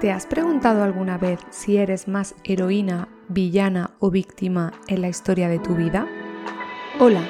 ¿Te has preguntado alguna vez si eres más heroína, villana o víctima en la historia de tu vida? Hola,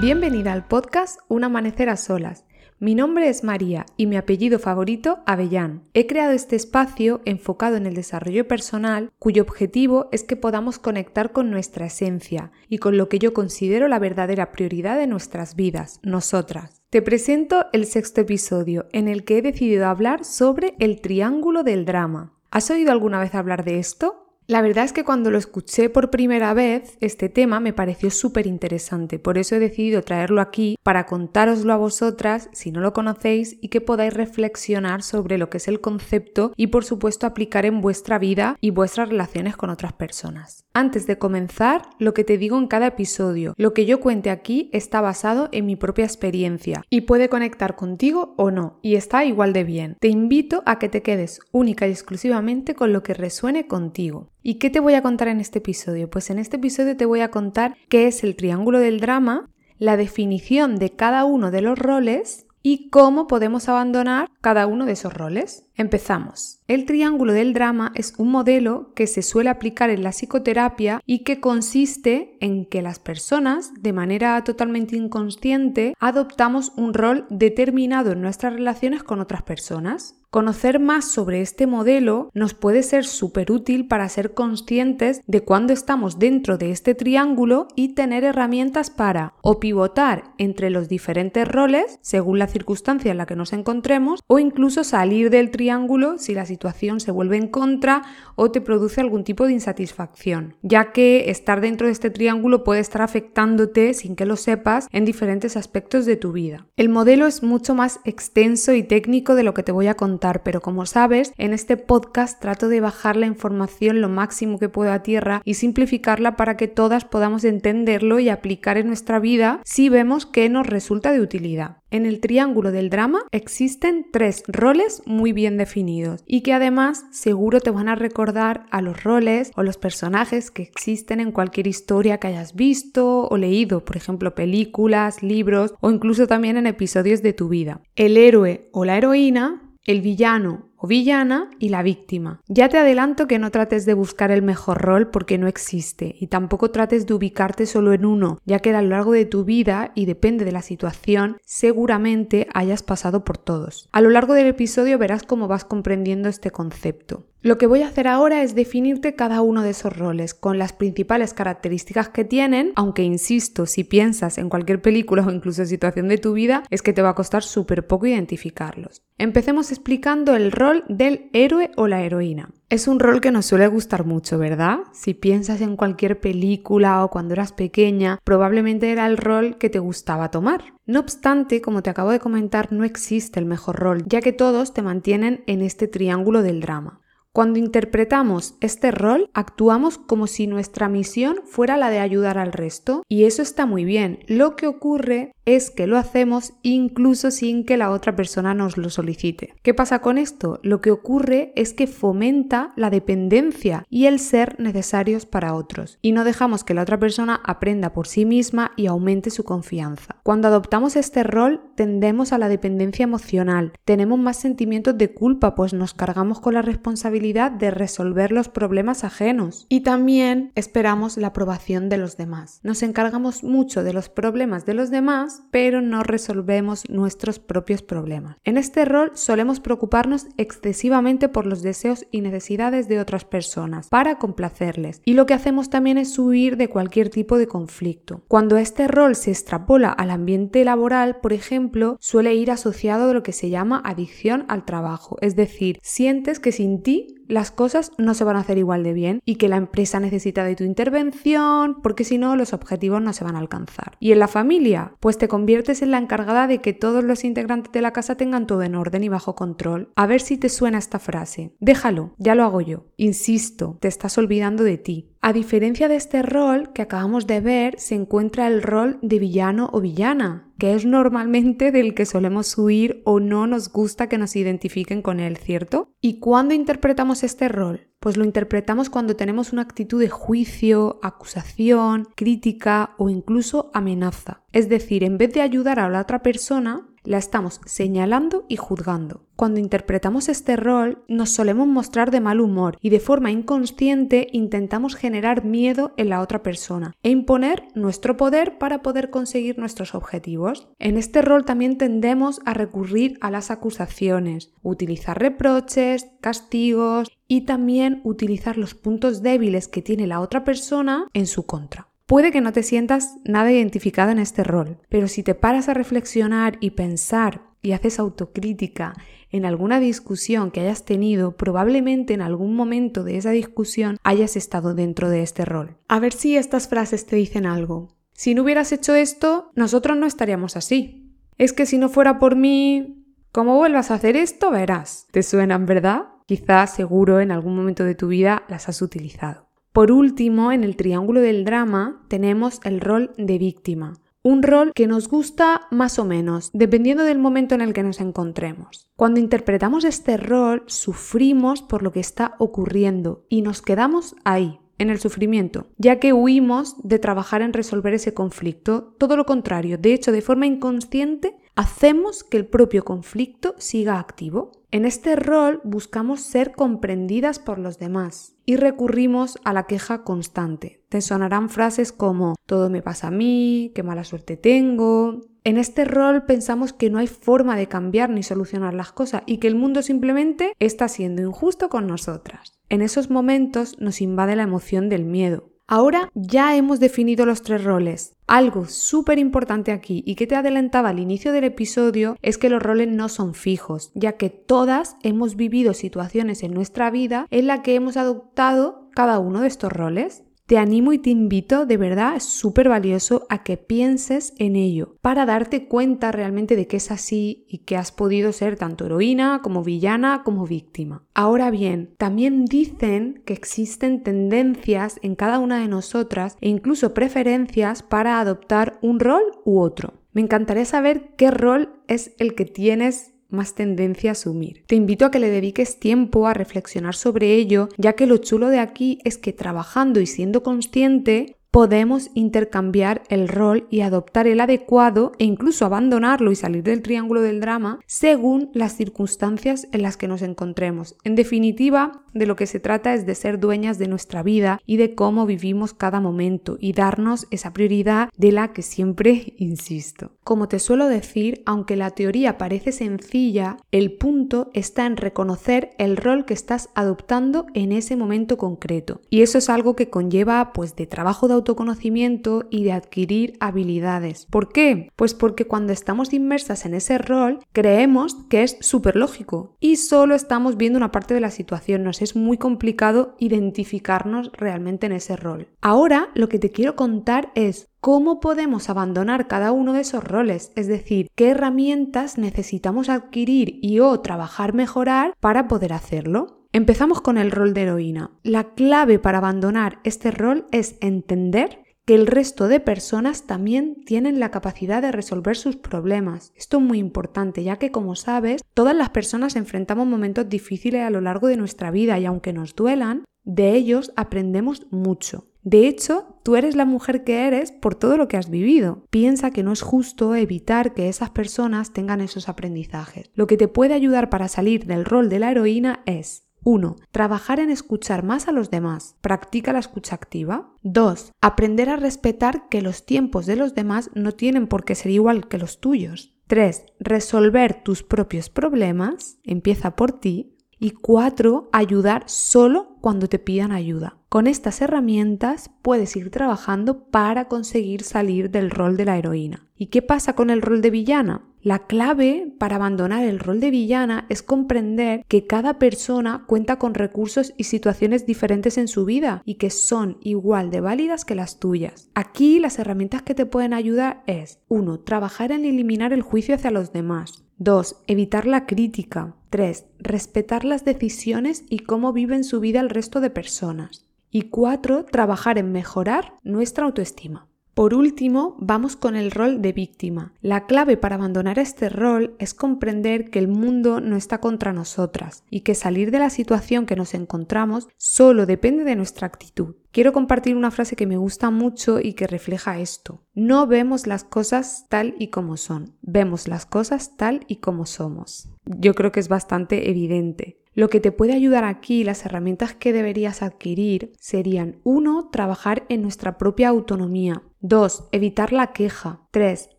bienvenida al podcast Un amanecer a solas mi nombre es María y mi apellido favorito Avellán. He creado este espacio enfocado en el desarrollo personal cuyo objetivo es que podamos conectar con nuestra esencia y con lo que yo considero la verdadera prioridad de nuestras vidas, nosotras. Te presento el sexto episodio en el que he decidido hablar sobre el triángulo del drama. ¿Has oído alguna vez hablar de esto? La verdad es que cuando lo escuché por primera vez, este tema me pareció súper interesante, por eso he decidido traerlo aquí para contároslo a vosotras si no lo conocéis y que podáis reflexionar sobre lo que es el concepto y por supuesto aplicar en vuestra vida y vuestras relaciones con otras personas. Antes de comenzar, lo que te digo en cada episodio, lo que yo cuente aquí está basado en mi propia experiencia y puede conectar contigo o no, y está igual de bien. Te invito a que te quedes única y exclusivamente con lo que resuene contigo. ¿Y qué te voy a contar en este episodio? Pues en este episodio te voy a contar qué es el triángulo del drama, la definición de cada uno de los roles y cómo podemos abandonar cada uno de esos roles. Empezamos. El triángulo del drama es un modelo que se suele aplicar en la psicoterapia y que consiste en que las personas, de manera totalmente inconsciente, adoptamos un rol determinado en nuestras relaciones con otras personas. Conocer más sobre este modelo nos puede ser súper útil para ser conscientes de cuándo estamos dentro de este triángulo y tener herramientas para o pivotar entre los diferentes roles según la circunstancia en la que nos encontremos o incluso salir del triángulo si la situación se vuelve en contra o te produce algún tipo de insatisfacción, ya que estar dentro de este triángulo puede estar afectándote sin que lo sepas en diferentes aspectos de tu vida. El modelo es mucho más extenso y técnico de lo que te voy a contar pero como sabes, en este podcast trato de bajar la información lo máximo que puedo a tierra y simplificarla para que todas podamos entenderlo y aplicar en nuestra vida si vemos que nos resulta de utilidad. En el triángulo del drama existen tres roles muy bien definidos y que además seguro te van a recordar a los roles o los personajes que existen en cualquier historia que hayas visto o leído, por ejemplo películas, libros o incluso también en episodios de tu vida. El héroe o la heroína el villano o villana y la víctima. Ya te adelanto que no trates de buscar el mejor rol porque no existe y tampoco trates de ubicarte solo en uno, ya que a lo largo de tu vida y depende de la situación, seguramente hayas pasado por todos. A lo largo del episodio verás cómo vas comprendiendo este concepto. Lo que voy a hacer ahora es definirte cada uno de esos roles con las principales características que tienen, aunque insisto, si piensas en cualquier película o incluso situación de tu vida, es que te va a costar súper poco identificarlos. Empecemos explicando el rol del héroe o la heroína. Es un rol que nos suele gustar mucho, ¿verdad? Si piensas en cualquier película o cuando eras pequeña, probablemente era el rol que te gustaba tomar. No obstante, como te acabo de comentar, no existe el mejor rol, ya que todos te mantienen en este triángulo del drama. Cuando interpretamos este rol, actuamos como si nuestra misión fuera la de ayudar al resto y eso está muy bien. Lo que ocurre es que lo hacemos incluso sin que la otra persona nos lo solicite. ¿Qué pasa con esto? Lo que ocurre es que fomenta la dependencia y el ser necesarios para otros y no dejamos que la otra persona aprenda por sí misma y aumente su confianza. Cuando adoptamos este rol tendemos a la dependencia emocional, tenemos más sentimientos de culpa pues nos cargamos con la responsabilidad de resolver los problemas ajenos y también esperamos la aprobación de los demás. Nos encargamos mucho de los problemas de los demás pero no resolvemos nuestros propios problemas. En este rol solemos preocuparnos excesivamente por los deseos y necesidades de otras personas para complacerles y lo que hacemos también es huir de cualquier tipo de conflicto. Cuando este rol se extrapola al ambiente laboral, por ejemplo, suele ir asociado a lo que se llama adicción al trabajo, es decir, sientes que sin ti las cosas no se van a hacer igual de bien y que la empresa necesita de tu intervención porque si no los objetivos no se van a alcanzar. Y en la familia, pues te conviertes en la encargada de que todos los integrantes de la casa tengan todo en orden y bajo control. A ver si te suena esta frase. Déjalo, ya lo hago yo. Insisto, te estás olvidando de ti. A diferencia de este rol que acabamos de ver, se encuentra el rol de villano o villana, que es normalmente del que solemos huir o no nos gusta que nos identifiquen con él, ¿cierto? ¿Y cuándo interpretamos este rol? Pues lo interpretamos cuando tenemos una actitud de juicio, acusación, crítica o incluso amenaza. Es decir, en vez de ayudar a la otra persona, la estamos señalando y juzgando. Cuando interpretamos este rol, nos solemos mostrar de mal humor y de forma inconsciente intentamos generar miedo en la otra persona e imponer nuestro poder para poder conseguir nuestros objetivos. En este rol también tendemos a recurrir a las acusaciones, utilizar reproches, castigos y también utilizar los puntos débiles que tiene la otra persona en su contra. Puede que no te sientas nada identificada en este rol, pero si te paras a reflexionar y pensar y haces autocrítica en alguna discusión que hayas tenido, probablemente en algún momento de esa discusión hayas estado dentro de este rol. A ver si estas frases te dicen algo. Si no hubieras hecho esto, nosotros no estaríamos así. Es que si no fuera por mí, como vuelvas a hacer esto, verás. ¿Te suenan, verdad? Quizás seguro en algún momento de tu vida las has utilizado. Por último, en el triángulo del drama tenemos el rol de víctima, un rol que nos gusta más o menos, dependiendo del momento en el que nos encontremos. Cuando interpretamos este rol, sufrimos por lo que está ocurriendo y nos quedamos ahí, en el sufrimiento, ya que huimos de trabajar en resolver ese conflicto. Todo lo contrario, de hecho, de forma inconsciente, hacemos que el propio conflicto siga activo. En este rol buscamos ser comprendidas por los demás y recurrimos a la queja constante. Te sonarán frases como todo me pasa a mí, qué mala suerte tengo. En este rol pensamos que no hay forma de cambiar ni solucionar las cosas y que el mundo simplemente está siendo injusto con nosotras. En esos momentos nos invade la emoción del miedo, Ahora ya hemos definido los tres roles. Algo súper importante aquí y que te adelantaba al inicio del episodio es que los roles no son fijos, ya que todas hemos vivido situaciones en nuestra vida en la que hemos adoptado cada uno de estos roles. Te animo y te invito, de verdad, súper valioso a que pienses en ello para darte cuenta realmente de que es así y que has podido ser tanto heroína como villana como víctima. Ahora bien, también dicen que existen tendencias en cada una de nosotras e incluso preferencias para adoptar un rol u otro. Me encantaría saber qué rol es el que tienes más tendencia a asumir. Te invito a que le dediques tiempo a reflexionar sobre ello, ya que lo chulo de aquí es que trabajando y siendo consciente podemos intercambiar el rol y adoptar el adecuado e incluso abandonarlo y salir del triángulo del drama según las circunstancias en las que nos encontremos. En definitiva, de lo que se trata es de ser dueñas de nuestra vida y de cómo vivimos cada momento y darnos esa prioridad de la que siempre insisto. Como te suelo decir, aunque la teoría parece sencilla, el punto está en reconocer el rol que estás adoptando en ese momento concreto. Y eso es algo que conlleva pues de trabajo de autoconocimiento y de adquirir habilidades. ¿Por qué? Pues porque cuando estamos inmersas en ese rol creemos que es súper lógico y solo estamos viendo una parte de la situación, nos es muy complicado identificarnos realmente en ese rol. Ahora lo que te quiero contar es cómo podemos abandonar cada uno de esos roles, es decir, qué herramientas necesitamos adquirir y o trabajar mejorar para poder hacerlo. Empezamos con el rol de heroína. La clave para abandonar este rol es entender que el resto de personas también tienen la capacidad de resolver sus problemas. Esto es muy importante, ya que como sabes, todas las personas enfrentamos momentos difíciles a lo largo de nuestra vida y aunque nos duelan, de ellos aprendemos mucho. De hecho, tú eres la mujer que eres por todo lo que has vivido. Piensa que no es justo evitar que esas personas tengan esos aprendizajes. Lo que te puede ayudar para salir del rol de la heroína es 1. Trabajar en escuchar más a los demás. Practica la escucha activa. 2. Aprender a respetar que los tiempos de los demás no tienen por qué ser igual que los tuyos. 3. Resolver tus propios problemas. Empieza por ti. Y 4. Ayudar solo cuando te pidan ayuda. Con estas herramientas puedes ir trabajando para conseguir salir del rol de la heroína. ¿Y qué pasa con el rol de villana? La clave para abandonar el rol de villana es comprender que cada persona cuenta con recursos y situaciones diferentes en su vida y que son igual de válidas que las tuyas. Aquí las herramientas que te pueden ayudar es 1. Trabajar en eliminar el juicio hacia los demás. 2. Evitar la crítica. 3. Respetar las decisiones y cómo viven su vida el resto de personas. Y 4. Trabajar en mejorar nuestra autoestima. Por último, vamos con el rol de víctima. La clave para abandonar este rol es comprender que el mundo no está contra nosotras y que salir de la situación que nos encontramos solo depende de nuestra actitud. Quiero compartir una frase que me gusta mucho y que refleja esto. No vemos las cosas tal y como son, vemos las cosas tal y como somos. Yo creo que es bastante evidente. Lo que te puede ayudar aquí, las herramientas que deberías adquirir serían 1. Trabajar en nuestra propia autonomía. 2. Evitar la queja. 3.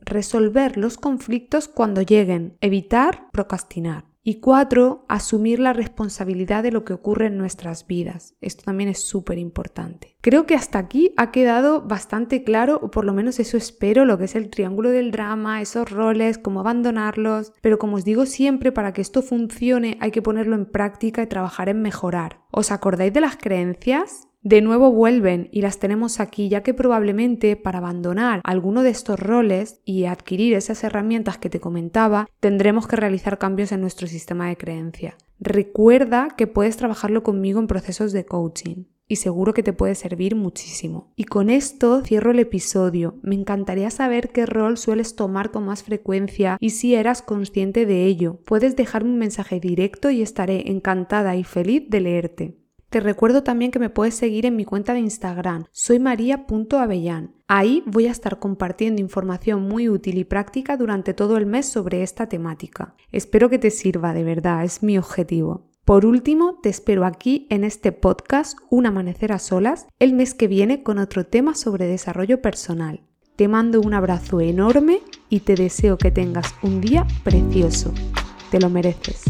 Resolver los conflictos cuando lleguen. Evitar procrastinar. Y cuatro, asumir la responsabilidad de lo que ocurre en nuestras vidas. Esto también es súper importante. Creo que hasta aquí ha quedado bastante claro, o por lo menos eso espero, lo que es el triángulo del drama, esos roles, cómo abandonarlos. Pero como os digo siempre, para que esto funcione hay que ponerlo en práctica y trabajar en mejorar. ¿Os acordáis de las creencias? De nuevo vuelven y las tenemos aquí, ya que probablemente para abandonar alguno de estos roles y adquirir esas herramientas que te comentaba, tendremos que realizar cambios en nuestro sistema de creencia. Recuerda que puedes trabajarlo conmigo en procesos de coaching y seguro que te puede servir muchísimo. Y con esto cierro el episodio. Me encantaría saber qué rol sueles tomar con más frecuencia y si eras consciente de ello. Puedes dejarme un mensaje directo y estaré encantada y feliz de leerte. Te recuerdo también que me puedes seguir en mi cuenta de Instagram, soy maria.avellán. Ahí voy a estar compartiendo información muy útil y práctica durante todo el mes sobre esta temática. Espero que te sirva, de verdad, es mi objetivo. Por último, te espero aquí en este podcast Un amanecer a solas el mes que viene con otro tema sobre desarrollo personal. Te mando un abrazo enorme y te deseo que tengas un día precioso. Te lo mereces.